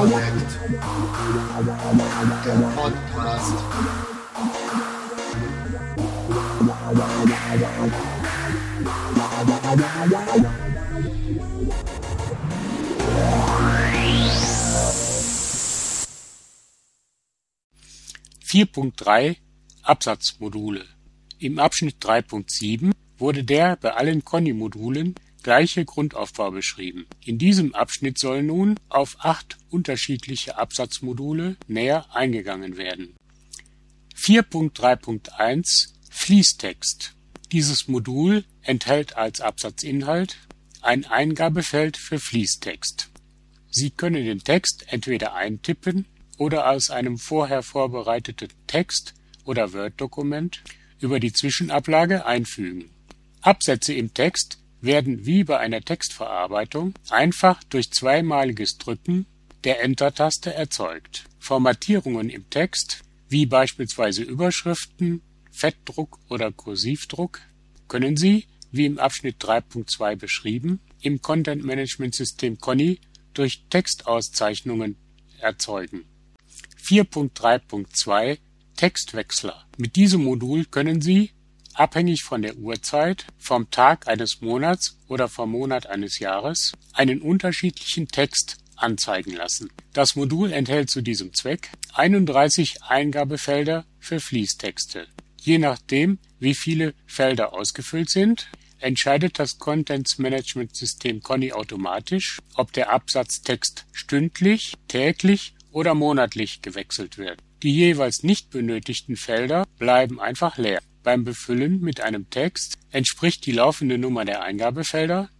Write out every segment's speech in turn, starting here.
Connect. Der Podcast. Vier Punkt drei Absatzmodule Im Abschnitt 3.7 wurde der bei allen Conny-Modulen gleiche Grundaufbau beschrieben. In diesem Abschnitt soll nun auf acht unterschiedliche Absatzmodule näher eingegangen werden. 4.3.1 Fließtext Dieses Modul enthält als Absatzinhalt ein Eingabefeld für Fließtext. Sie können den Text entweder eintippen oder aus einem vorher vorbereiteten Text oder Word-Dokument über die Zwischenablage einfügen. Absätze im Text werden wie bei einer Textverarbeitung einfach durch zweimaliges Drücken der Enter-Taste erzeugt. Formatierungen im Text, wie beispielsweise Überschriften, Fettdruck oder Kursivdruck, können Sie, wie im Abschnitt 3.2 beschrieben, im Content-Management-System Conny durch Textauszeichnungen erzeugen. 4.3.2 Textwechsler. Mit diesem Modul können Sie abhängig von der Uhrzeit, vom Tag eines Monats oder vom Monat eines Jahres, einen unterschiedlichen Text anzeigen lassen. Das Modul enthält zu diesem Zweck 31 Eingabefelder für Fließtexte. Je nachdem, wie viele Felder ausgefüllt sind, entscheidet das Contents Management System Conny automatisch, ob der Absatztext stündlich, täglich oder monatlich gewechselt wird. Die jeweils nicht benötigten Felder bleiben einfach leer. Beim Befüllen mit einem Text entspricht die laufende Nummer der Eingabefelder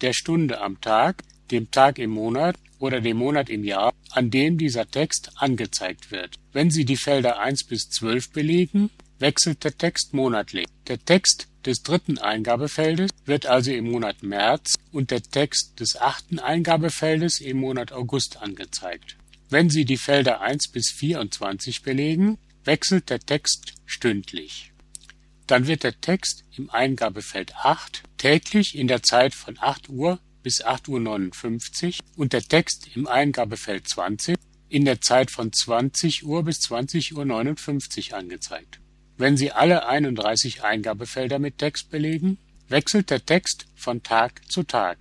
der Stunde am Tag, dem Tag im Monat oder dem Monat im Jahr, an dem dieser Text angezeigt wird. Wenn Sie die Felder 1 bis 12 belegen, wechselt der Text monatlich. Der Text des dritten Eingabefeldes wird also im Monat März und der Text des achten Eingabefeldes im Monat August angezeigt. Wenn Sie die Felder 1 bis 24 belegen, wechselt der Text stündlich. Dann wird der Text im Eingabefeld 8 täglich in der Zeit von 8 Uhr bis 8.59 Uhr und der Text im Eingabefeld 20 in der Zeit von 20 Uhr bis 20.59 Uhr angezeigt. Wenn Sie alle 31 Eingabefelder mit Text belegen, wechselt der Text von Tag zu Tag.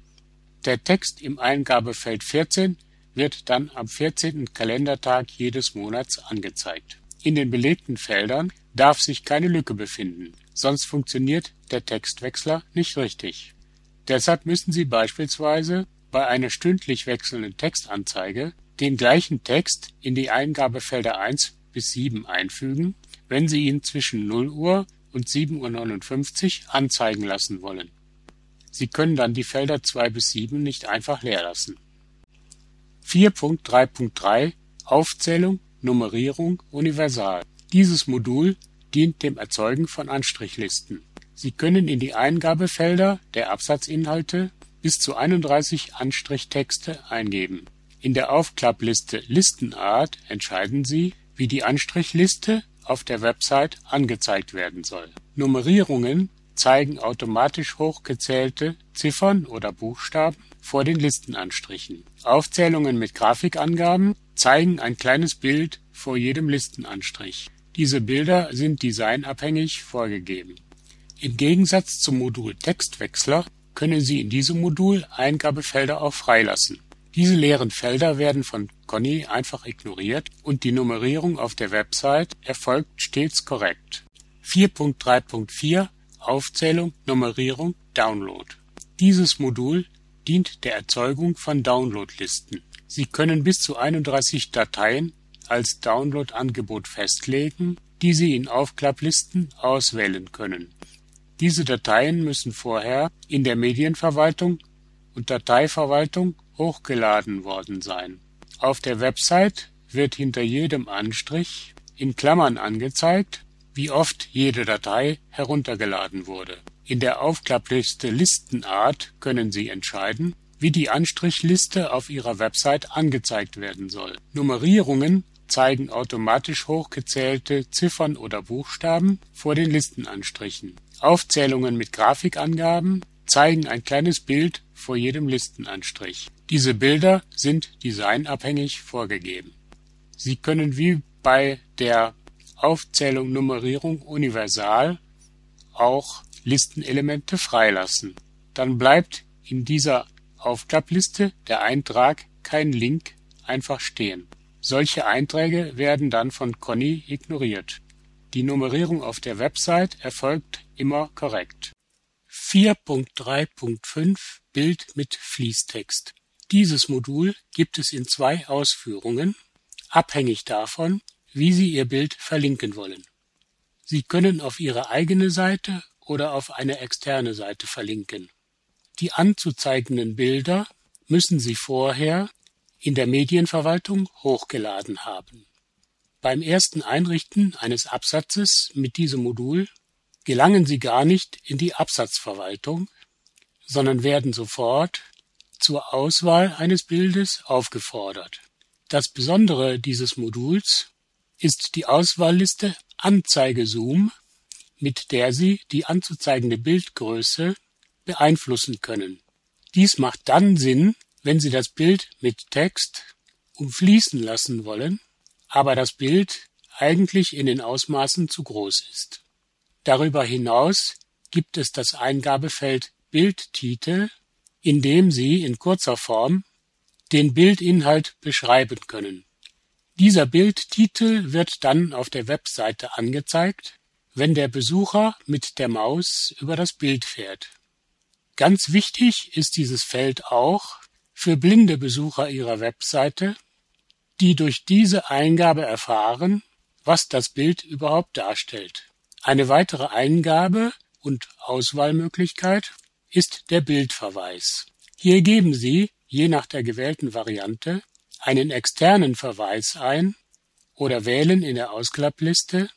Der Text im Eingabefeld 14 wird dann am 14. Kalendertag jedes Monats angezeigt. In den belegten Feldern darf sich keine Lücke befinden, sonst funktioniert der Textwechsler nicht richtig. Deshalb müssen Sie beispielsweise bei einer stündlich wechselnden Textanzeige den gleichen Text in die Eingabefelder 1 bis 7 einfügen, wenn Sie ihn zwischen 0 Uhr und 7.59 Uhr anzeigen lassen wollen. Sie können dann die Felder 2 bis 7 nicht einfach leer lassen. 4.3.3 Aufzählung Nummerierung universal. Dieses Modul dient dem Erzeugen von Anstrichlisten. Sie können in die Eingabefelder der Absatzinhalte bis zu 31 Anstrichtexte eingeben. In der Aufklappliste Listenart entscheiden Sie, wie die Anstrichliste auf der Website angezeigt werden soll. Nummerierungen zeigen automatisch hochgezählte Ziffern oder Buchstaben vor den Listenanstrichen. Aufzählungen mit Grafikangaben zeigen ein kleines Bild vor jedem Listenanstrich. Diese Bilder sind designabhängig vorgegeben. Im Gegensatz zum Modul Textwechsler können Sie in diesem Modul Eingabefelder auch freilassen. Diese leeren Felder werden von Conny einfach ignoriert und die Nummerierung auf der Website erfolgt stets korrekt. 4.3.4 Aufzählung, Nummerierung, Download. Dieses Modul dient der Erzeugung von Downloadlisten. Sie können bis zu 31 Dateien als Download-Angebot festlegen, die Sie in Aufklapplisten auswählen können. Diese Dateien müssen vorher in der Medienverwaltung und Dateiverwaltung hochgeladen worden sein. Auf der Website wird hinter jedem Anstrich in Klammern angezeigt, wie oft jede Datei heruntergeladen wurde. In der Aufklappliste Listenart können Sie entscheiden, wie die Anstrichliste auf Ihrer Website angezeigt werden soll. Nummerierungen zeigen automatisch hochgezählte Ziffern oder Buchstaben vor den Listenanstrichen. Aufzählungen mit Grafikangaben zeigen ein kleines Bild vor jedem Listenanstrich. Diese Bilder sind designabhängig vorgegeben. Sie können wie bei der Aufzählung Nummerierung universal auch Listenelemente freilassen. Dann bleibt in dieser Aufklappliste der Eintrag kein Link einfach stehen. Solche Einträge werden dann von Conny ignoriert. Die Nummerierung auf der Website erfolgt immer korrekt. 4.3.5 Bild mit Fließtext. Dieses Modul gibt es in zwei Ausführungen, abhängig davon, wie Sie Ihr Bild verlinken wollen. Sie können auf Ihre eigene Seite oder auf eine externe Seite verlinken. Die anzuzeigenden Bilder müssen Sie vorher in der Medienverwaltung hochgeladen haben. Beim ersten Einrichten eines Absatzes mit diesem Modul gelangen Sie gar nicht in die Absatzverwaltung, sondern werden sofort zur Auswahl eines Bildes aufgefordert. Das Besondere dieses Moduls ist die Auswahlliste Anzeigezoom, mit der Sie die anzuzeigende Bildgröße beeinflussen können. Dies macht dann Sinn, wenn Sie das Bild mit Text umfließen lassen wollen, aber das Bild eigentlich in den Ausmaßen zu groß ist. Darüber hinaus gibt es das Eingabefeld Bildtitel, in dem Sie in kurzer Form den Bildinhalt beschreiben können. Dieser Bildtitel wird dann auf der Webseite angezeigt, wenn der Besucher mit der Maus über das Bild fährt. Ganz wichtig ist dieses Feld auch für blinde Besucher Ihrer Webseite, die durch diese Eingabe erfahren, was das Bild überhaupt darstellt. Eine weitere Eingabe und Auswahlmöglichkeit ist der Bildverweis. Hier geben Sie, je nach der gewählten Variante, einen externen Verweis ein oder wählen in der Ausklappliste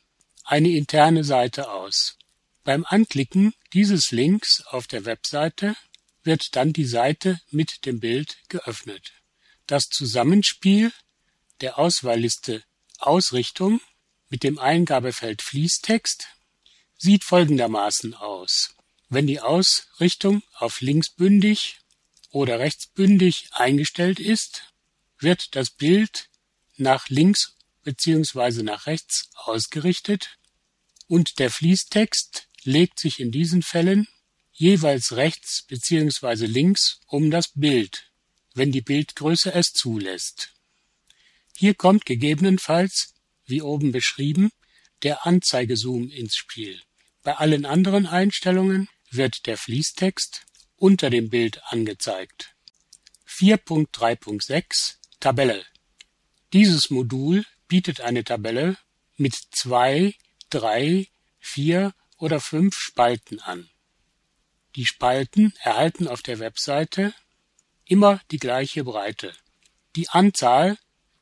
eine interne Seite aus. Beim Anklicken dieses Links auf der Webseite wird dann die Seite mit dem Bild geöffnet. Das Zusammenspiel der Auswahlliste Ausrichtung mit dem Eingabefeld Fließtext sieht folgendermaßen aus. Wenn die Ausrichtung auf linksbündig oder rechtsbündig eingestellt ist, wird das Bild nach links bzw. nach rechts ausgerichtet und der Fließtext legt sich in diesen Fällen jeweils rechts bzw. links um das Bild, wenn die Bildgröße es zulässt. Hier kommt gegebenenfalls, wie oben beschrieben, der Anzeigezoom ins Spiel. Bei allen anderen Einstellungen wird der Fließtext unter dem Bild angezeigt. 4.3.6 Tabelle Dieses Modul bietet eine Tabelle mit zwei, drei, vier oder fünf Spalten an. Die Spalten erhalten auf der Webseite immer die gleiche Breite. Die Anzahl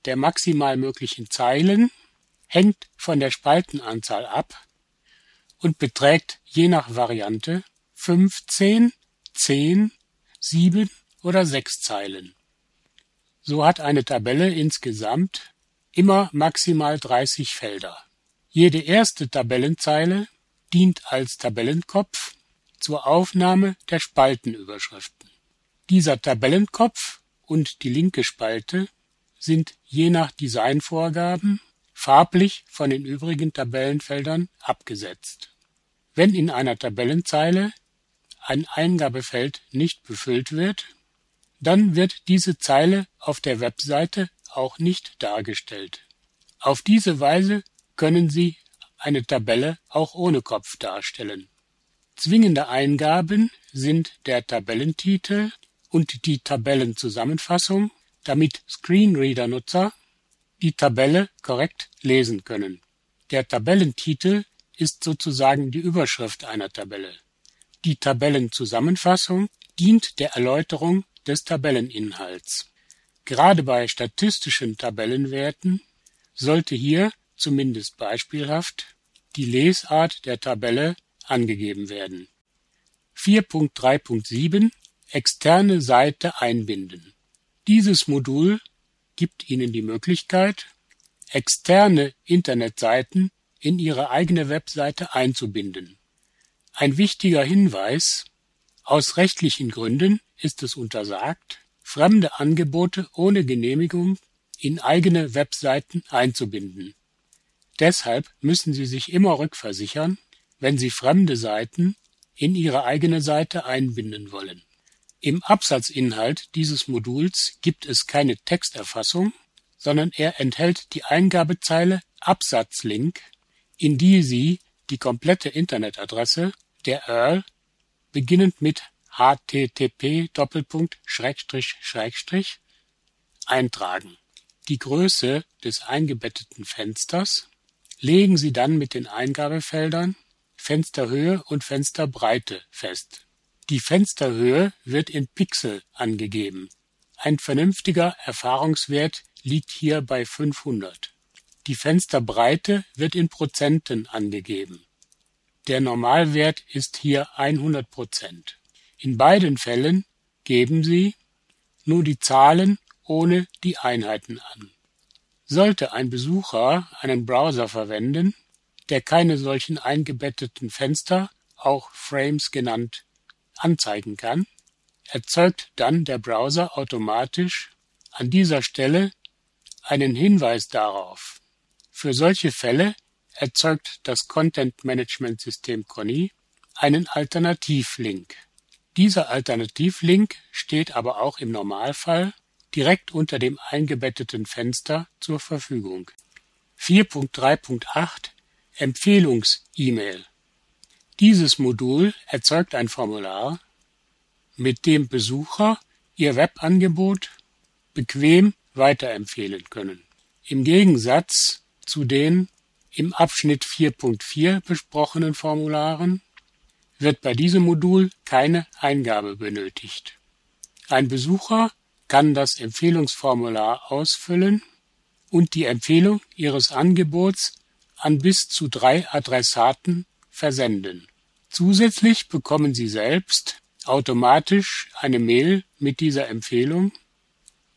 der maximal möglichen Zeilen hängt von der Spaltenanzahl ab und beträgt je nach Variante 15, 10, 7 oder 6 Zeilen. So hat eine Tabelle insgesamt immer maximal 30 Felder. Jede erste Tabellenzeile dient als Tabellenkopf zur Aufnahme der Spaltenüberschriften. Dieser Tabellenkopf und die linke Spalte sind je nach Designvorgaben farblich von den übrigen Tabellenfeldern abgesetzt. Wenn in einer Tabellenzeile ein Eingabefeld nicht befüllt wird, dann wird diese Zeile auf der Webseite auch nicht dargestellt. Auf diese Weise können Sie eine Tabelle auch ohne Kopf darstellen. Zwingende Eingaben sind der Tabellentitel und die Tabellenzusammenfassung, damit Screenreader-Nutzer die Tabelle korrekt lesen können. Der Tabellentitel ist sozusagen die Überschrift einer Tabelle. Die Tabellenzusammenfassung dient der Erläuterung des Tabelleninhalts. Gerade bei statistischen Tabellenwerten sollte hier, zumindest beispielhaft, die Lesart der Tabelle angegeben werden. 4.3.7 externe Seite einbinden. Dieses Modul gibt Ihnen die Möglichkeit, externe Internetseiten in Ihre eigene Webseite einzubinden. Ein wichtiger Hinweis aus rechtlichen Gründen ist es untersagt, fremde Angebote ohne Genehmigung in eigene Webseiten einzubinden. Deshalb müssen Sie sich immer rückversichern, wenn Sie fremde Seiten in Ihre eigene Seite einbinden wollen. Im Absatzinhalt dieses Moduls gibt es keine Texterfassung, sondern er enthält die Eingabezeile Absatzlink, in die Sie die komplette Internetadresse der Earl beginnend mit http eintragen. Die Größe des eingebetteten Fensters legen Sie dann mit den Eingabefeldern Fensterhöhe und Fensterbreite fest. Die Fensterhöhe wird in Pixel angegeben. Ein vernünftiger Erfahrungswert liegt hier bei 500. Die Fensterbreite wird in Prozenten angegeben. Der Normalwert ist hier 100 Prozent. In beiden Fällen geben Sie nur die Zahlen ohne die Einheiten an. Sollte ein Besucher einen Browser verwenden, der keine solchen eingebetteten Fenster, auch Frames genannt, anzeigen kann, erzeugt dann der Browser automatisch an dieser Stelle einen Hinweis darauf. Für solche Fälle erzeugt das Content Management System Conny einen Alternativlink. Dieser Alternativlink steht aber auch im Normalfall direkt unter dem eingebetteten Fenster zur Verfügung. 4.3.8 Empfehlungs-E-Mail Dieses Modul erzeugt ein Formular, mit dem Besucher ihr Webangebot bequem weiterempfehlen können. Im Gegensatz zu den im Abschnitt 4.4 besprochenen Formularen wird bei diesem Modul keine Eingabe benötigt. Ein Besucher kann das Empfehlungsformular ausfüllen und die Empfehlung Ihres Angebots an bis zu drei Adressaten versenden. Zusätzlich bekommen Sie selbst automatisch eine Mail mit dieser Empfehlung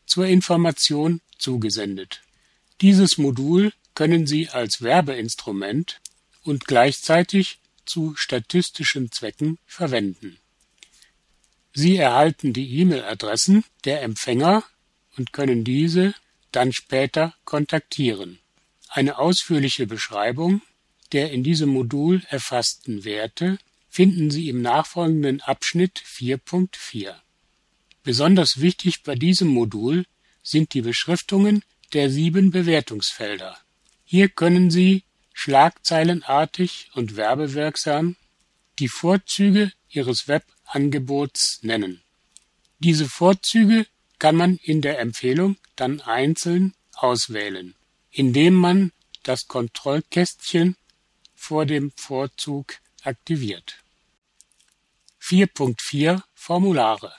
zur Information zugesendet. Dieses Modul können Sie als Werbeinstrument und gleichzeitig zu statistischen Zwecken verwenden. Sie erhalten die E-Mail-Adressen der Empfänger und können diese dann später kontaktieren. Eine ausführliche Beschreibung der in diesem Modul erfassten Werte finden Sie im nachfolgenden Abschnitt 4.4. Besonders wichtig bei diesem Modul sind die Beschriftungen der sieben Bewertungsfelder. Hier können Sie schlagzeilenartig und werbewirksam die Vorzüge Ihres Webangebots nennen. Diese Vorzüge kann man in der Empfehlung dann einzeln auswählen, indem man das Kontrollkästchen vor dem Vorzug aktiviert. 4.4 Formulare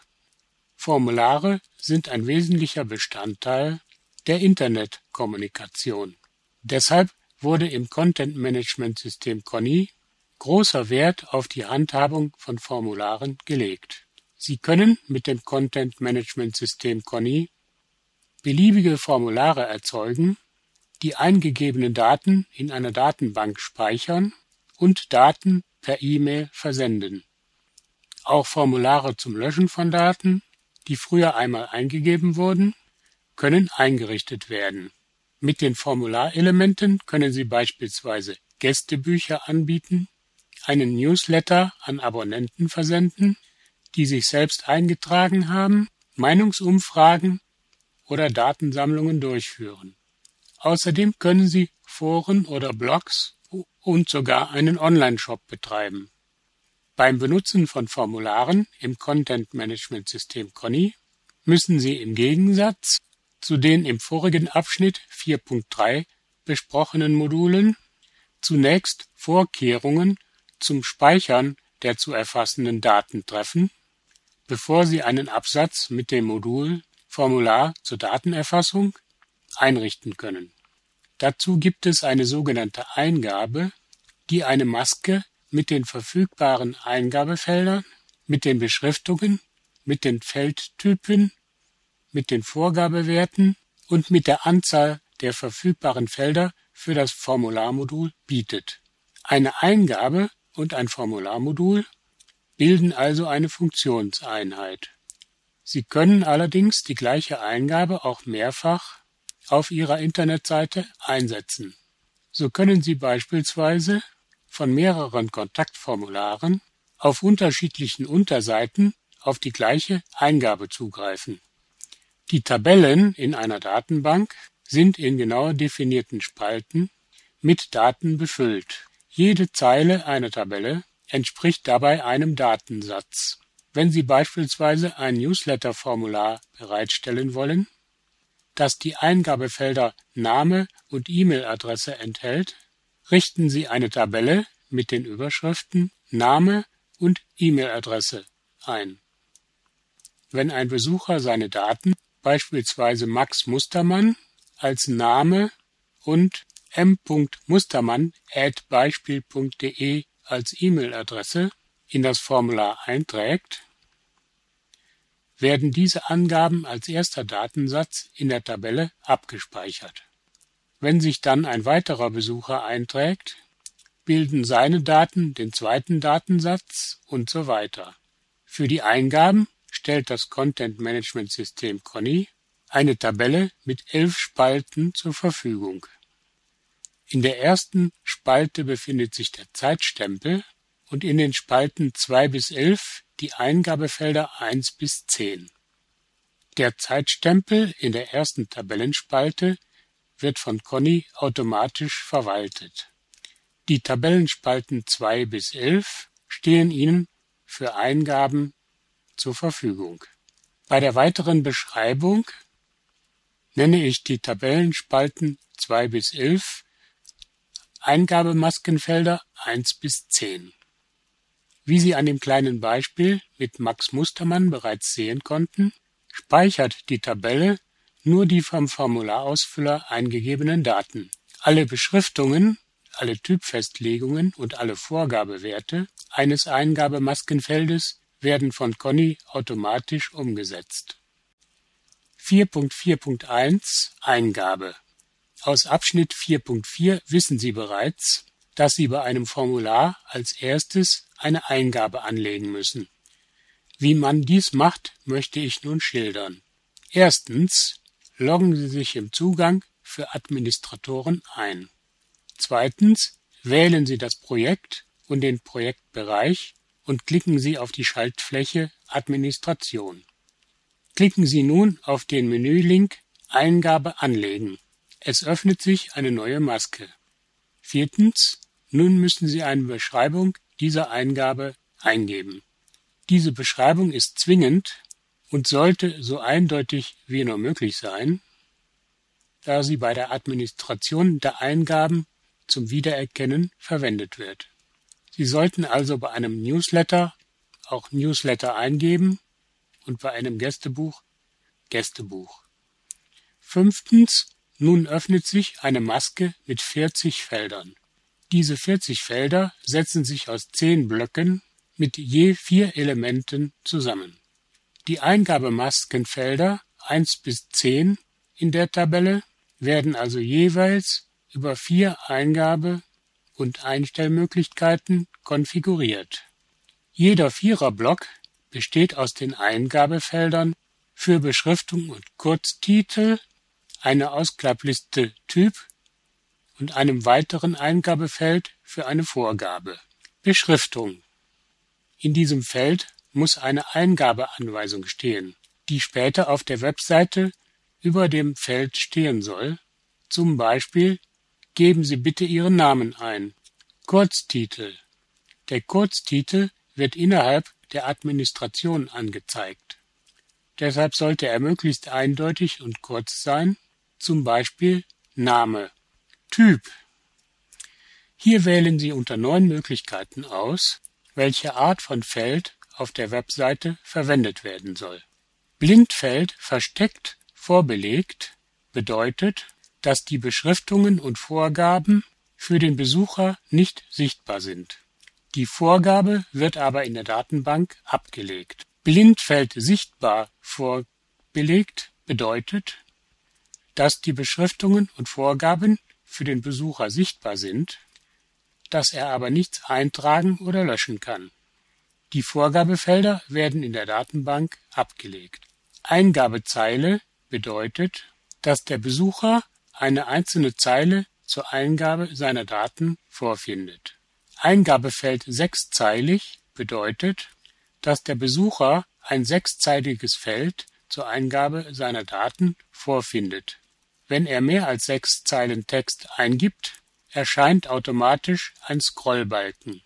Formulare sind ein wesentlicher Bestandteil der Internetkommunikation. Deshalb wurde im Content Management System Conny großer Wert auf die Handhabung von Formularen gelegt. Sie können mit dem Content Management System Conny beliebige Formulare erzeugen, die eingegebenen Daten in einer Datenbank speichern und Daten per E-Mail versenden. Auch Formulare zum Löschen von Daten, die früher einmal eingegeben wurden, können eingerichtet werden. Mit den Formularelementen können Sie beispielsweise Gästebücher anbieten, einen Newsletter an Abonnenten versenden, die sich selbst eingetragen haben, Meinungsumfragen oder Datensammlungen durchführen. Außerdem können Sie Foren oder Blogs und sogar einen Online-Shop betreiben. Beim Benutzen von Formularen im Content Management System Conny müssen Sie im Gegensatz zu den im vorigen Abschnitt 4.3 besprochenen Modulen zunächst Vorkehrungen zum Speichern der zu erfassenden Daten treffen, bevor Sie einen Absatz mit dem Modul Formular zur Datenerfassung einrichten können. Dazu gibt es eine sogenannte Eingabe, die eine Maske mit den verfügbaren Eingabefeldern, mit den Beschriftungen mit den Feldtypen, mit den Vorgabewerten und mit der Anzahl der verfügbaren Felder für das Formularmodul bietet. Eine Eingabe und ein Formularmodul bilden also eine Funktionseinheit. Sie können allerdings die gleiche Eingabe auch mehrfach auf Ihrer Internetseite einsetzen. So können Sie beispielsweise von mehreren Kontaktformularen auf unterschiedlichen Unterseiten auf die gleiche Eingabe zugreifen. Die Tabellen in einer Datenbank sind in genau definierten Spalten mit Daten befüllt. Jede Zeile einer Tabelle entspricht dabei einem Datensatz. Wenn Sie beispielsweise ein Newsletter-Formular bereitstellen wollen, das die Eingabefelder Name und E-Mail-Adresse enthält, richten Sie eine Tabelle mit den Überschriften Name und E-Mail-Adresse ein. Wenn ein Besucher seine Daten, beispielsweise Max Mustermann, als Name und m.mustermann@beispiel.de als E-Mail-Adresse in das Formular einträgt, werden diese Angaben als erster Datensatz in der Tabelle abgespeichert. Wenn sich dann ein weiterer Besucher einträgt, bilden seine Daten den zweiten Datensatz und so weiter. Für die Eingaben stellt das Content Management System Conny eine Tabelle mit elf Spalten zur Verfügung. In der ersten Spalte befindet sich der Zeitstempel und in den Spalten 2 bis 11 die Eingabefelder 1 bis 10. Der Zeitstempel in der ersten Tabellenspalte wird von Conny automatisch verwaltet. Die Tabellenspalten 2 bis 11 stehen Ihnen für Eingaben zur Verfügung. Bei der weiteren Beschreibung nenne ich die Tabellenspalten 2 bis 11 Eingabemaskenfelder 1 bis 10. Wie Sie an dem kleinen Beispiel mit Max Mustermann bereits sehen konnten, speichert die Tabelle nur die vom Formularausfüller eingegebenen Daten. Alle Beschriftungen, alle Typfestlegungen und alle Vorgabewerte eines Eingabemaskenfeldes werden von Conny automatisch umgesetzt. 4.4.1 Eingabe Aus Abschnitt 4.4 wissen Sie bereits, dass Sie bei einem Formular als erstes eine Eingabe anlegen müssen. Wie man dies macht, möchte ich nun schildern. Erstens loggen Sie sich im Zugang für Administratoren ein. Zweitens wählen Sie das Projekt und den Projektbereich und klicken Sie auf die Schaltfläche Administration. Klicken Sie nun auf den Menülink Eingabe anlegen. Es öffnet sich eine neue Maske. Viertens, nun müssen Sie eine Beschreibung dieser Eingabe eingeben. Diese Beschreibung ist zwingend und sollte so eindeutig wie nur möglich sein, da sie bei der Administration der Eingaben zum Wiedererkennen verwendet wird. Sie sollten also bei einem Newsletter auch Newsletter eingeben und bei einem Gästebuch Gästebuch. Fünftens, nun öffnet sich eine Maske mit 40 Feldern. Diese 40 Felder setzen sich aus 10 Blöcken mit je vier Elementen zusammen. Die Eingabemaskenfelder 1 bis 10 in der Tabelle werden also jeweils über vier Eingabe- und Einstellmöglichkeiten konfiguriert. Jeder Viererblock besteht aus den Eingabefeldern für Beschriftung und Kurztitel, eine Ausklappliste Typ und einem weiteren Eingabefeld für eine Vorgabe. Beschriftung. In diesem Feld muss eine Eingabeanweisung stehen, die später auf der Webseite über dem Feld stehen soll. Zum Beispiel geben Sie bitte Ihren Namen ein. Kurztitel. Der Kurztitel wird innerhalb der Administration angezeigt. Deshalb sollte er möglichst eindeutig und kurz sein, zum Beispiel Name. Typ. Hier wählen Sie unter neun Möglichkeiten aus, welche Art von Feld auf der Webseite verwendet werden soll. Blindfeld versteckt vorbelegt bedeutet, dass die Beschriftungen und Vorgaben für den Besucher nicht sichtbar sind. Die Vorgabe wird aber in der Datenbank abgelegt. Blindfeld sichtbar vorbelegt bedeutet, dass die Beschriftungen und Vorgaben für den Besucher sichtbar sind, dass er aber nichts eintragen oder löschen kann. Die Vorgabefelder werden in der Datenbank abgelegt. Eingabezeile bedeutet, dass der Besucher eine einzelne Zeile zur Eingabe seiner Daten vorfindet. Eingabefeld sechszeilig bedeutet, dass der Besucher ein sechszeiliges Feld zur Eingabe seiner Daten vorfindet. Wenn er mehr als sechs Zeilen Text eingibt, erscheint automatisch ein Scrollbalken.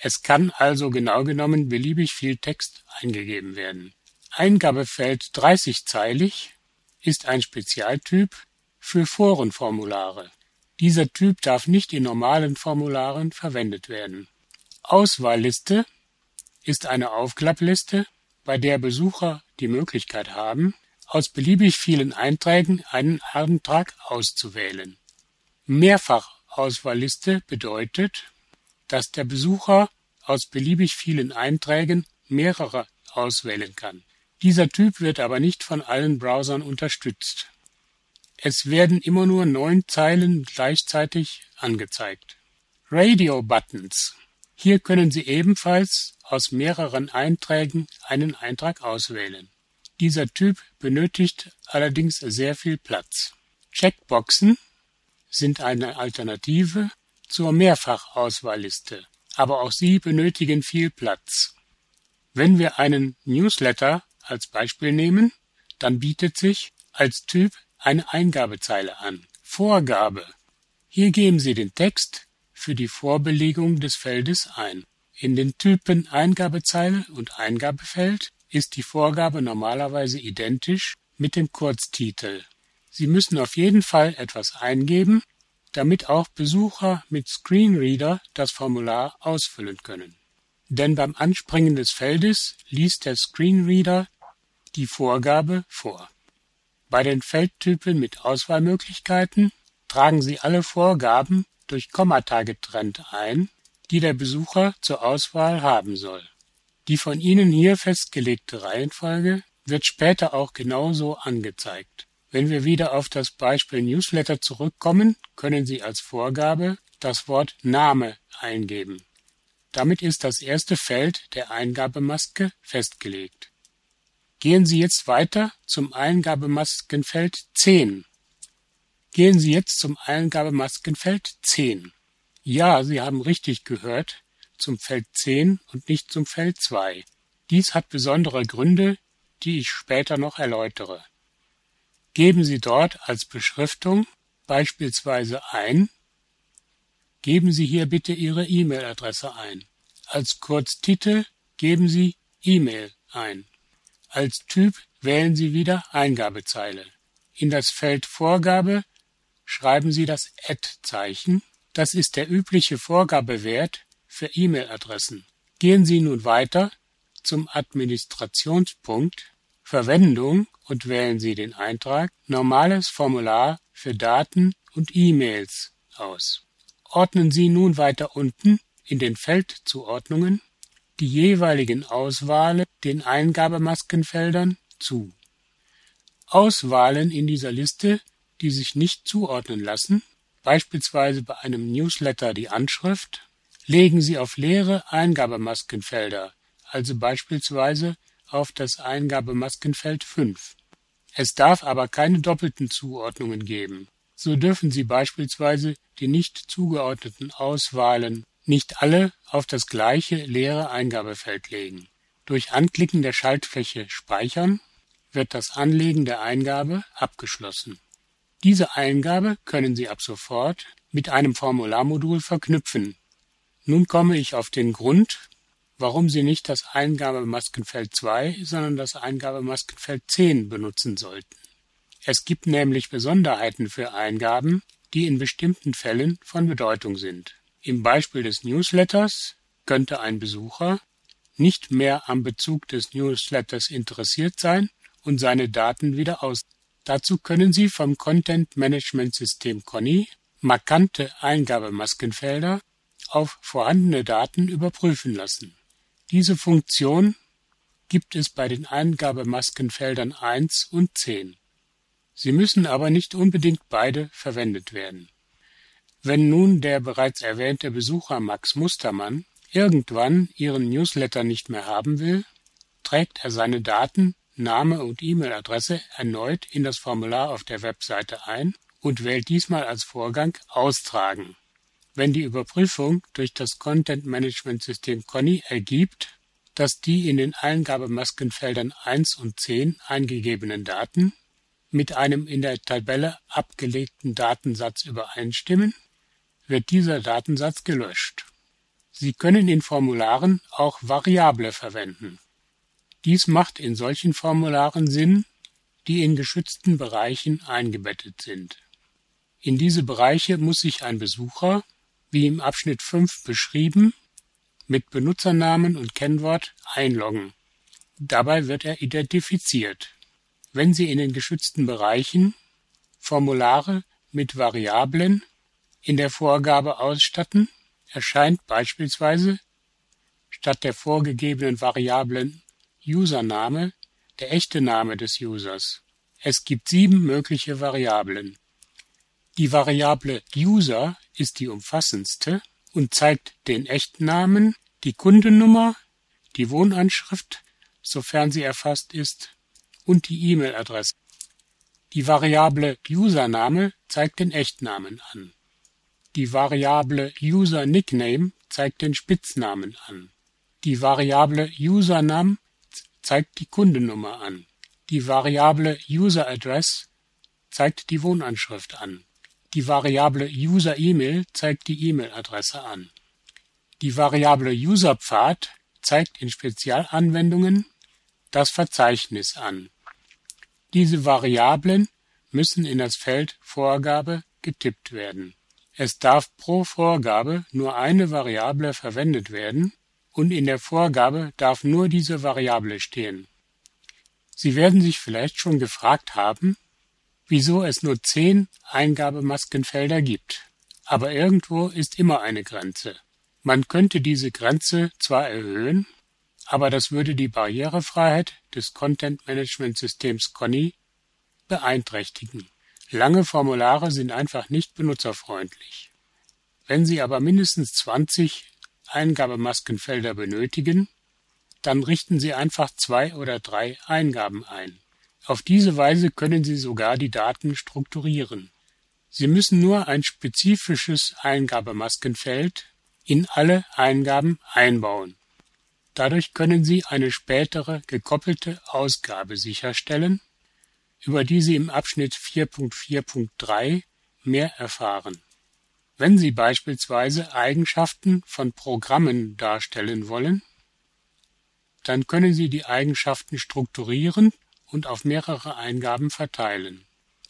Es kann also genau genommen beliebig viel Text eingegeben werden. Eingabefeld 30-zeilig ist ein Spezialtyp für Forenformulare. Dieser Typ darf nicht in normalen Formularen verwendet werden. Auswahlliste ist eine Aufklappliste, bei der Besucher die Möglichkeit haben, aus beliebig vielen Einträgen einen Eintrag auszuwählen. Mehrfachauswahlliste bedeutet, dass der Besucher aus beliebig vielen Einträgen mehrere auswählen kann. Dieser Typ wird aber nicht von allen Browsern unterstützt. Es werden immer nur neun Zeilen gleichzeitig angezeigt. Radio Buttons. Hier können Sie ebenfalls aus mehreren Einträgen einen Eintrag auswählen. Dieser Typ benötigt allerdings sehr viel Platz. Checkboxen sind eine Alternative zur Mehrfachauswahlliste, aber auch sie benötigen viel Platz. Wenn wir einen Newsletter als Beispiel nehmen, dann bietet sich als Typ eine Eingabezeile an. Vorgabe. Hier geben Sie den Text für die Vorbelegung des Feldes ein. In den Typen Eingabezeile und Eingabefeld ist die Vorgabe normalerweise identisch mit dem Kurztitel. Sie müssen auf jeden Fall etwas eingeben, damit auch Besucher mit Screenreader das Formular ausfüllen können. Denn beim Anspringen des Feldes liest der Screenreader die Vorgabe vor. Bei den Feldtypen mit Auswahlmöglichkeiten tragen Sie alle Vorgaben durch Kommata getrennt ein, die der Besucher zur Auswahl haben soll. Die von Ihnen hier festgelegte Reihenfolge wird später auch genauso angezeigt. Wenn wir wieder auf das Beispiel Newsletter zurückkommen, können Sie als Vorgabe das Wort Name eingeben. Damit ist das erste Feld der Eingabemaske festgelegt. Gehen Sie jetzt weiter zum Eingabemaskenfeld 10. Gehen Sie jetzt zum Eingabemaskenfeld 10. Ja, Sie haben richtig gehört, zum Feld 10 und nicht zum Feld 2. Dies hat besondere Gründe, die ich später noch erläutere. Geben Sie dort als Beschriftung beispielsweise ein, geben Sie hier bitte Ihre E-Mail-Adresse ein. Als Kurztitel geben Sie E-Mail ein. Als Typ wählen Sie wieder Eingabezeile. In das Feld Vorgabe schreiben Sie das Add-Zeichen. Das ist der übliche Vorgabewert für E-Mail-Adressen. Gehen Sie nun weiter zum Administrationspunkt Verwendung und wählen Sie den Eintrag Normales Formular für Daten und E-Mails aus. Ordnen Sie nun weiter unten in den Feldzuordnungen die jeweiligen Auswahlen den Eingabemaskenfeldern zu. Auswahlen in dieser Liste, die sich nicht zuordnen lassen, beispielsweise bei einem Newsletter die Anschrift, legen Sie auf leere Eingabemaskenfelder, also beispielsweise auf das Eingabemaskenfeld 5. Es darf aber keine doppelten Zuordnungen geben. So dürfen Sie beispielsweise die nicht zugeordneten Auswahlen nicht alle auf das gleiche leere Eingabefeld legen. Durch Anklicken der Schaltfläche Speichern wird das Anlegen der Eingabe abgeschlossen. Diese Eingabe können Sie ab sofort mit einem Formularmodul verknüpfen. Nun komme ich auf den Grund, warum Sie nicht das Eingabemaskenfeld 2, sondern das Eingabemaskenfeld 10 benutzen sollten. Es gibt nämlich Besonderheiten für Eingaben, die in bestimmten Fällen von Bedeutung sind. Im Beispiel des Newsletters könnte ein Besucher nicht mehr am Bezug des Newsletters interessiert sein und seine Daten wieder aus. Dazu können Sie vom Content Management System Conny markante Eingabemaskenfelder auf vorhandene Daten überprüfen lassen. Diese Funktion gibt es bei den Eingabemaskenfeldern 1 und 10. Sie müssen aber nicht unbedingt beide verwendet werden. Wenn nun der bereits erwähnte Besucher Max Mustermann irgendwann Ihren Newsletter nicht mehr haben will, trägt er seine Daten, Name und E-Mail-Adresse erneut in das Formular auf der Webseite ein und wählt diesmal als Vorgang Austragen. Wenn die Überprüfung durch das Content Management System Conny ergibt, dass die in den Eingabemaskenfeldern 1 und 10 eingegebenen Daten mit einem in der Tabelle abgelegten Datensatz übereinstimmen, wird dieser Datensatz gelöscht. Sie können in Formularen auch Variable verwenden. Dies macht in solchen Formularen Sinn, die in geschützten Bereichen eingebettet sind. In diese Bereiche muss sich ein Besucher, wie im Abschnitt 5 beschrieben, mit Benutzernamen und Kennwort einloggen. Dabei wird er identifiziert. Wenn Sie in den geschützten Bereichen Formulare mit Variablen in der Vorgabe ausstatten, erscheint beispielsweise statt der vorgegebenen Variablen Username der echte Name des Users. Es gibt sieben mögliche Variablen. Die Variable User ist die umfassendste und zeigt den Echtnamen, die Kundennummer, die Wohnanschrift, sofern sie erfasst ist, und die E-Mail-Adresse. Die Variable Username zeigt den Echtnamen an. Die Variable User Nickname zeigt den Spitznamen an. Die Variable Username zeigt die Kundennummer an. Die Variable User Address zeigt die Wohnanschrift an. Die Variable User-E-Mail zeigt die E-Mail-Adresse an. Die Variable User-Pfad zeigt in Spezialanwendungen das Verzeichnis an. Diese Variablen müssen in das Feld Vorgabe getippt werden. Es darf pro Vorgabe nur eine Variable verwendet werden und in der Vorgabe darf nur diese Variable stehen. Sie werden sich vielleicht schon gefragt haben, wieso es nur zehn Eingabemaskenfelder gibt. Aber irgendwo ist immer eine Grenze. Man könnte diese Grenze zwar erhöhen, aber das würde die Barrierefreiheit des Content Management Systems Conny beeinträchtigen. Lange Formulare sind einfach nicht benutzerfreundlich. Wenn Sie aber mindestens 20 Eingabemaskenfelder benötigen, dann richten Sie einfach zwei oder drei Eingaben ein. Auf diese Weise können Sie sogar die Daten strukturieren. Sie müssen nur ein spezifisches Eingabemaskenfeld in alle Eingaben einbauen. Dadurch können Sie eine spätere gekoppelte Ausgabe sicherstellen, über die Sie im Abschnitt 4.4.3 mehr erfahren. Wenn Sie beispielsweise Eigenschaften von Programmen darstellen wollen, dann können Sie die Eigenschaften strukturieren und auf mehrere Eingaben verteilen.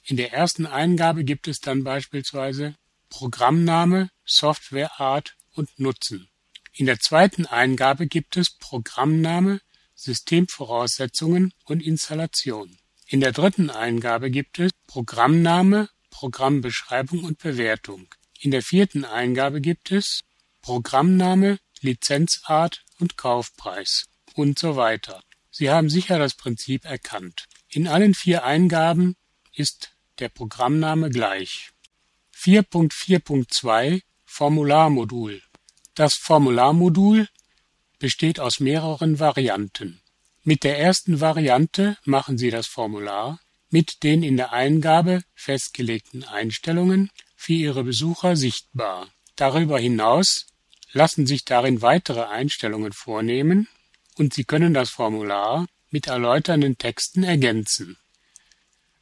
In der ersten Eingabe gibt es dann beispielsweise Programmname, Softwareart und Nutzen. In der zweiten Eingabe gibt es Programmname, Systemvoraussetzungen und Installation. In der dritten Eingabe gibt es Programmname, Programmbeschreibung und Bewertung. In der vierten Eingabe gibt es Programmname, Lizenzart und Kaufpreis und so weiter. Sie haben sicher das Prinzip erkannt. In allen vier Eingaben ist der Programmname gleich. 4.4.2 Formularmodul Das Formularmodul besteht aus mehreren Varianten. Mit der ersten Variante machen Sie das Formular mit den in der Eingabe festgelegten Einstellungen für Ihre Besucher sichtbar. Darüber hinaus lassen sich darin weitere Einstellungen vornehmen, und Sie können das Formular mit erläuternden Texten ergänzen.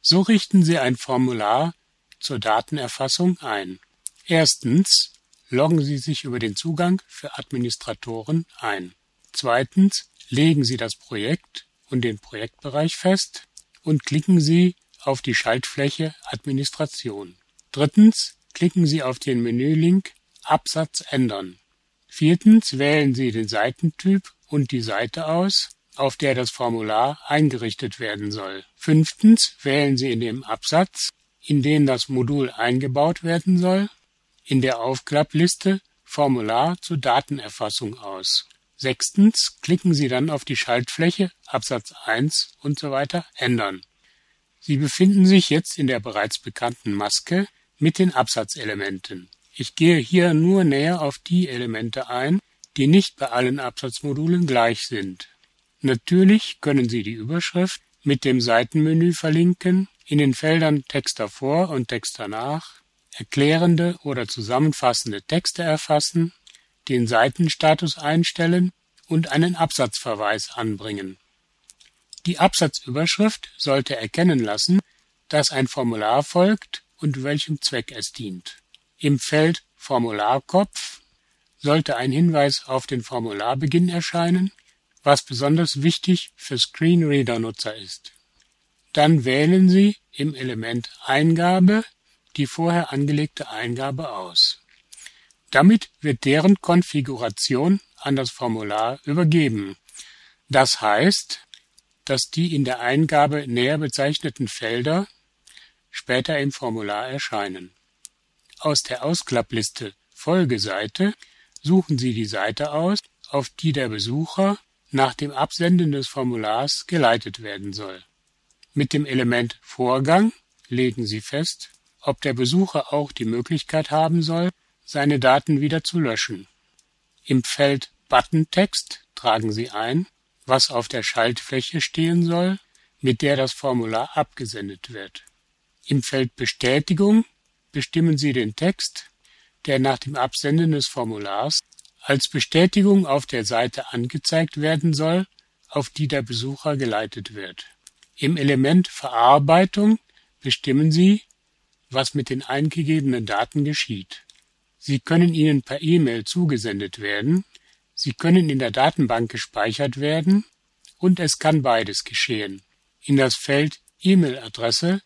So richten Sie ein Formular zur Datenerfassung ein. Erstens loggen Sie sich über den Zugang für Administratoren ein. Zweitens legen Sie das Projekt und den Projektbereich fest und klicken Sie auf die Schaltfläche Administration. Drittens klicken Sie auf den Menülink Absatz ändern. Viertens wählen Sie den Seitentyp und die Seite aus, auf der das Formular eingerichtet werden soll. Fünftens wählen Sie in dem Absatz, in den das Modul eingebaut werden soll, in der Aufklappliste Formular zur Datenerfassung aus. Sechstens klicken Sie dann auf die Schaltfläche Absatz 1 und so weiter ändern. Sie befinden sich jetzt in der bereits bekannten Maske mit den Absatzelementen. Ich gehe hier nur näher auf die Elemente ein, die nicht bei allen Absatzmodulen gleich sind. Natürlich können Sie die Überschrift mit dem Seitenmenü verlinken, in den Feldern Text davor und Text danach, erklärende oder zusammenfassende Texte erfassen, den Seitenstatus einstellen und einen Absatzverweis anbringen. Die Absatzüberschrift sollte erkennen lassen, dass ein Formular folgt und welchem Zweck es dient. Im Feld Formularkopf sollte ein Hinweis auf den Formularbeginn erscheinen, was besonders wichtig für Screenreader-Nutzer ist. Dann wählen Sie im Element Eingabe die vorher angelegte Eingabe aus. Damit wird deren Konfiguration an das Formular übergeben. Das heißt, dass die in der Eingabe näher bezeichneten Felder später im Formular erscheinen. Aus der Ausklappliste Folgeseite suchen Sie die Seite aus, auf die der Besucher nach dem Absenden des Formulars geleitet werden soll. Mit dem Element Vorgang legen Sie fest, ob der Besucher auch die Möglichkeit haben soll, seine Daten wieder zu löschen. Im Feld Buttontext tragen Sie ein, was auf der Schaltfläche stehen soll, mit der das Formular abgesendet wird. Im Feld Bestätigung bestimmen Sie den Text, der nach dem Absenden des Formulars als Bestätigung auf der Seite angezeigt werden soll, auf die der Besucher geleitet wird. Im Element Verarbeitung bestimmen Sie, was mit den eingegebenen Daten geschieht. Sie können Ihnen per E-Mail zugesendet werden, sie können in der Datenbank gespeichert werden und es kann beides geschehen. In das Feld E-Mail-Adresse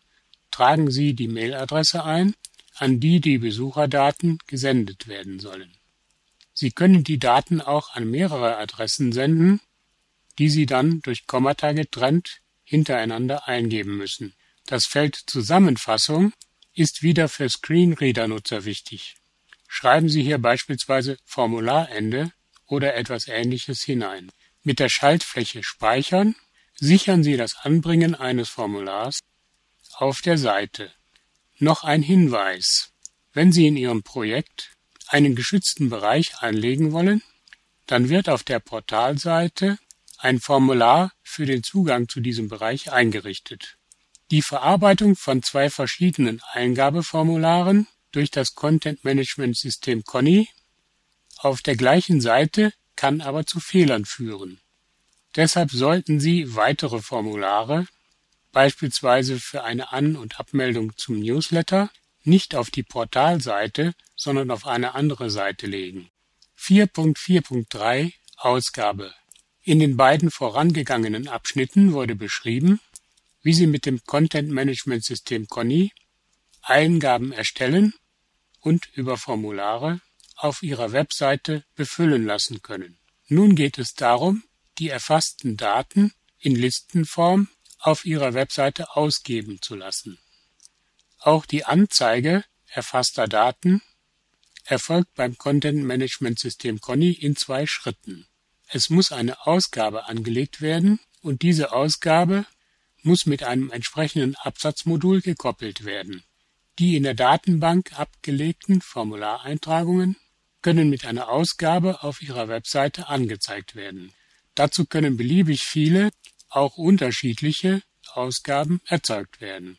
tragen Sie die Mailadresse ein, an die die Besucherdaten gesendet werden sollen. Sie können die Daten auch an mehrere Adressen senden, die Sie dann durch Kommata getrennt hintereinander eingeben müssen. Das Feld Zusammenfassung ist wieder für Screenreader-Nutzer wichtig. Schreiben Sie hier beispielsweise Formularende oder etwas ähnliches hinein. Mit der Schaltfläche Speichern sichern Sie das Anbringen eines Formulars auf der Seite. Noch ein Hinweis. Wenn Sie in Ihrem Projekt einen geschützten Bereich anlegen wollen, dann wird auf der Portalseite ein Formular für den Zugang zu diesem Bereich eingerichtet. Die Verarbeitung von zwei verschiedenen Eingabeformularen durch das Content-Management-System Conny auf der gleichen Seite kann aber zu Fehlern führen. Deshalb sollten Sie weitere Formulare, beispielsweise für eine An- und Abmeldung zum Newsletter, nicht auf die Portalseite, sondern auf eine andere Seite legen. 4.4.3 Ausgabe In den beiden vorangegangenen Abschnitten wurde beschrieben, wie Sie mit dem Content Management System Conny Eingaben erstellen und über Formulare auf Ihrer Webseite befüllen lassen können. Nun geht es darum, die erfassten Daten in Listenform auf Ihrer Webseite ausgeben zu lassen. Auch die Anzeige erfasster Daten erfolgt beim Content Management System Conny in zwei Schritten. Es muss eine Ausgabe angelegt werden und diese Ausgabe muss mit einem entsprechenden Absatzmodul gekoppelt werden. Die in der Datenbank abgelegten Formulareintragungen können mit einer Ausgabe auf Ihrer Webseite angezeigt werden. Dazu können beliebig viele, auch unterschiedliche Ausgaben erzeugt werden.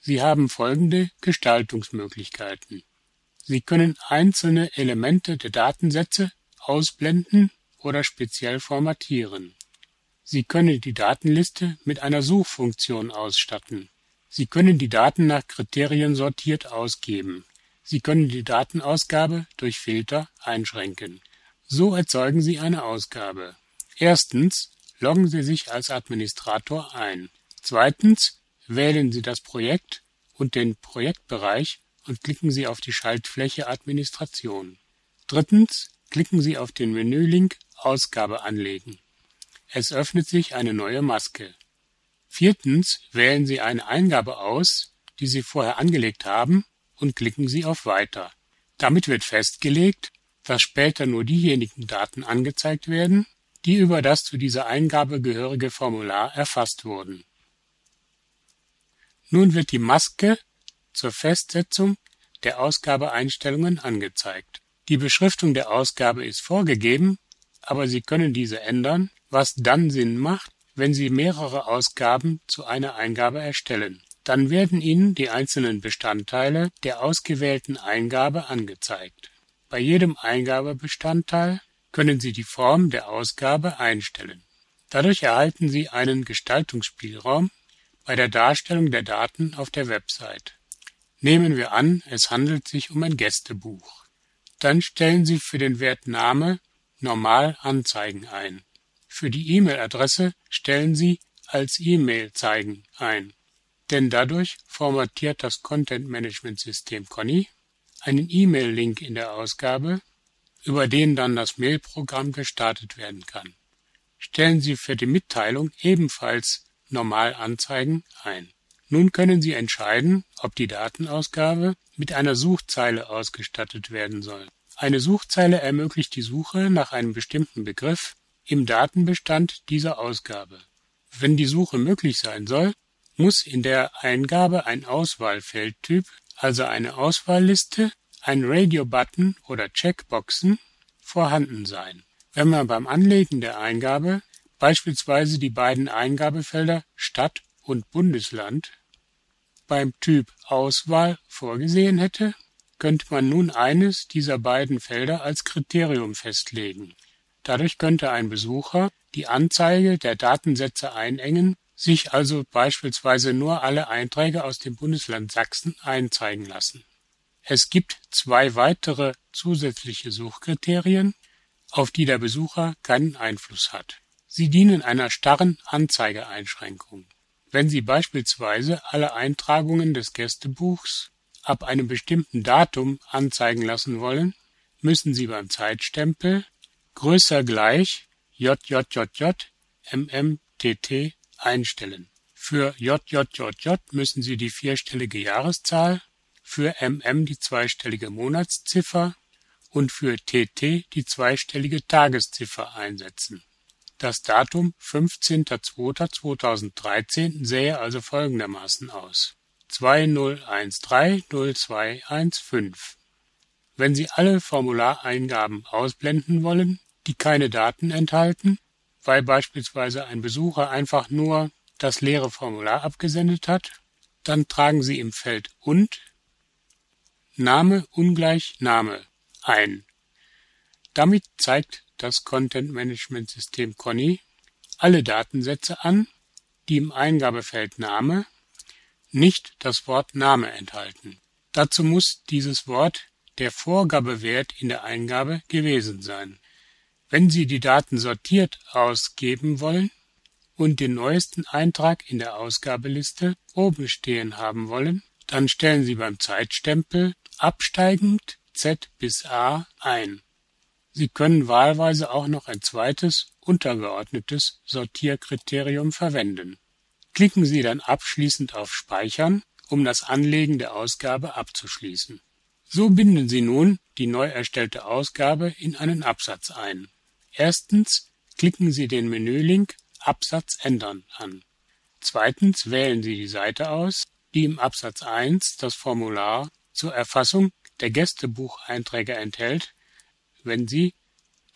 Sie haben folgende Gestaltungsmöglichkeiten. Sie können einzelne Elemente der Datensätze ausblenden oder speziell formatieren. Sie können die Datenliste mit einer Suchfunktion ausstatten. Sie können die Daten nach Kriterien sortiert ausgeben. Sie können die Datenausgabe durch Filter einschränken. So erzeugen Sie eine Ausgabe. Erstens loggen Sie sich als Administrator ein. Zweitens wählen Sie das Projekt und den Projektbereich und klicken Sie auf die Schaltfläche Administration. Drittens klicken Sie auf den Menülink Ausgabe anlegen. Es öffnet sich eine neue Maske. Viertens wählen Sie eine Eingabe aus, die Sie vorher angelegt haben, und klicken Sie auf Weiter. Damit wird festgelegt, dass später nur diejenigen Daten angezeigt werden, die über das zu dieser Eingabe gehörige Formular erfasst wurden. Nun wird die Maske zur Festsetzung der Ausgabeeinstellungen angezeigt. Die Beschriftung der Ausgabe ist vorgegeben, aber Sie können diese ändern, was dann Sinn macht, wenn Sie mehrere Ausgaben zu einer Eingabe erstellen. Dann werden Ihnen die einzelnen Bestandteile der ausgewählten Eingabe angezeigt. Bei jedem Eingabebestandteil können Sie die Form der Ausgabe einstellen. Dadurch erhalten Sie einen Gestaltungsspielraum bei der Darstellung der Daten auf der Website. Nehmen wir an, es handelt sich um ein Gästebuch. Dann stellen Sie für den Wert Name Normal Anzeigen ein. Für die E-Mail-Adresse stellen Sie als E-Mail zeigen ein. Denn dadurch formatiert das Content Management System Conny einen E-Mail-Link in der Ausgabe, über den dann das Mailprogramm gestartet werden kann. Stellen Sie für die Mitteilung ebenfalls Normal Anzeigen ein. Nun können Sie entscheiden, ob die Datenausgabe mit einer Suchzeile ausgestattet werden soll. Eine Suchzeile ermöglicht die Suche nach einem bestimmten Begriff im Datenbestand dieser Ausgabe. Wenn die Suche möglich sein soll, muss in der Eingabe ein Auswahlfeldtyp, also eine Auswahlliste, ein Radio-Button oder Checkboxen vorhanden sein. Wenn man beim Anlegen der Eingabe beispielsweise die beiden Eingabefelder Stadt und Bundesland beim Typ Auswahl vorgesehen hätte, könnte man nun eines dieser beiden Felder als Kriterium festlegen. Dadurch könnte ein Besucher die Anzeige der Datensätze einengen, sich also beispielsweise nur alle Einträge aus dem Bundesland Sachsen einzeigen lassen. Es gibt zwei weitere zusätzliche Suchkriterien, auf die der Besucher keinen Einfluss hat. Sie dienen einer starren Anzeigeeinschränkung. Wenn Sie beispielsweise alle Eintragungen des Gästebuchs ab einem bestimmten Datum anzeigen lassen wollen, müssen Sie beim Zeitstempel größer gleich JJJJ MMTT einstellen. Für JJJJ müssen Sie die vierstellige Jahreszahl, für MM die zweistellige Monatsziffer und für TT die zweistellige Tagesziffer einsetzen. Das Datum 15.02.2013 sähe also folgendermaßen aus: 20130215. Wenn Sie alle Formulareingaben ausblenden wollen, die keine Daten enthalten, weil beispielsweise ein Besucher einfach nur das leere Formular abgesendet hat, dann tragen Sie im Feld und Name ungleich Name ein. Damit zeigt das Content Management System Conny alle Datensätze an, die im Eingabefeld Name nicht das Wort Name enthalten. Dazu muss dieses Wort der Vorgabewert in der Eingabe gewesen sein. Wenn Sie die Daten sortiert ausgeben wollen und den neuesten Eintrag in der Ausgabeliste oben stehen haben wollen, dann stellen Sie beim Zeitstempel absteigend Z bis A ein. Sie können wahlweise auch noch ein zweites, untergeordnetes Sortierkriterium verwenden. Klicken Sie dann abschließend auf Speichern, um das Anlegen der Ausgabe abzuschließen. So binden Sie nun die neu erstellte Ausgabe in einen Absatz ein. Erstens klicken Sie den Menülink Absatz ändern an. Zweitens wählen Sie die Seite aus, die im Absatz 1 das Formular zur Erfassung der Gästebucheinträge enthält wenn Sie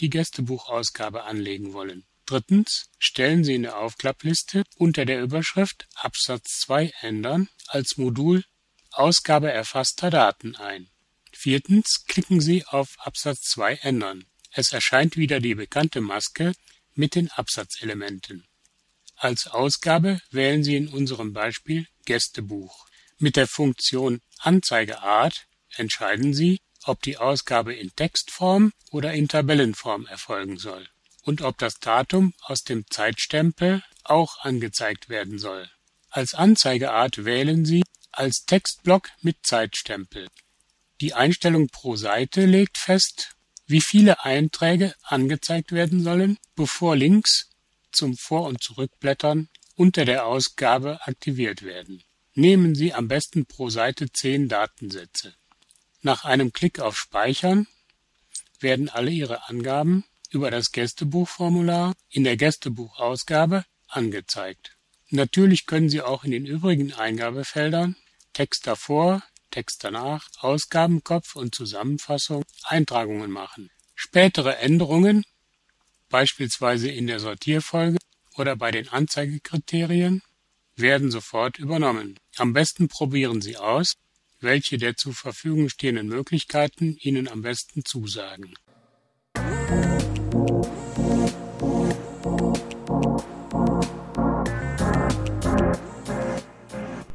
die Gästebuchausgabe anlegen wollen. Drittens stellen Sie in der Aufklappliste unter der Überschrift Absatz 2 ändern als Modul Ausgabe erfasster Daten ein. Viertens klicken Sie auf Absatz 2 ändern. Es erscheint wieder die bekannte Maske mit den Absatzelementen. Als Ausgabe wählen Sie in unserem Beispiel Gästebuch. Mit der Funktion Anzeigeart entscheiden Sie, ob die Ausgabe in Textform oder in Tabellenform erfolgen soll und ob das Datum aus dem Zeitstempel auch angezeigt werden soll. Als Anzeigeart wählen Sie als Textblock mit Zeitstempel. Die Einstellung pro Seite legt fest, wie viele Einträge angezeigt werden sollen, bevor Links zum Vor- und Zurückblättern unter der Ausgabe aktiviert werden. Nehmen Sie am besten pro Seite zehn Datensätze. Nach einem Klick auf Speichern werden alle Ihre Angaben über das Gästebuchformular in der Gästebuchausgabe angezeigt. Natürlich können Sie auch in den übrigen Eingabefeldern Text davor, Text danach, Ausgabenkopf und Zusammenfassung Eintragungen machen. Spätere Änderungen, beispielsweise in der Sortierfolge oder bei den Anzeigekriterien, werden sofort übernommen. Am besten probieren Sie aus, welche der zur Verfügung stehenden Möglichkeiten Ihnen am besten zusagen.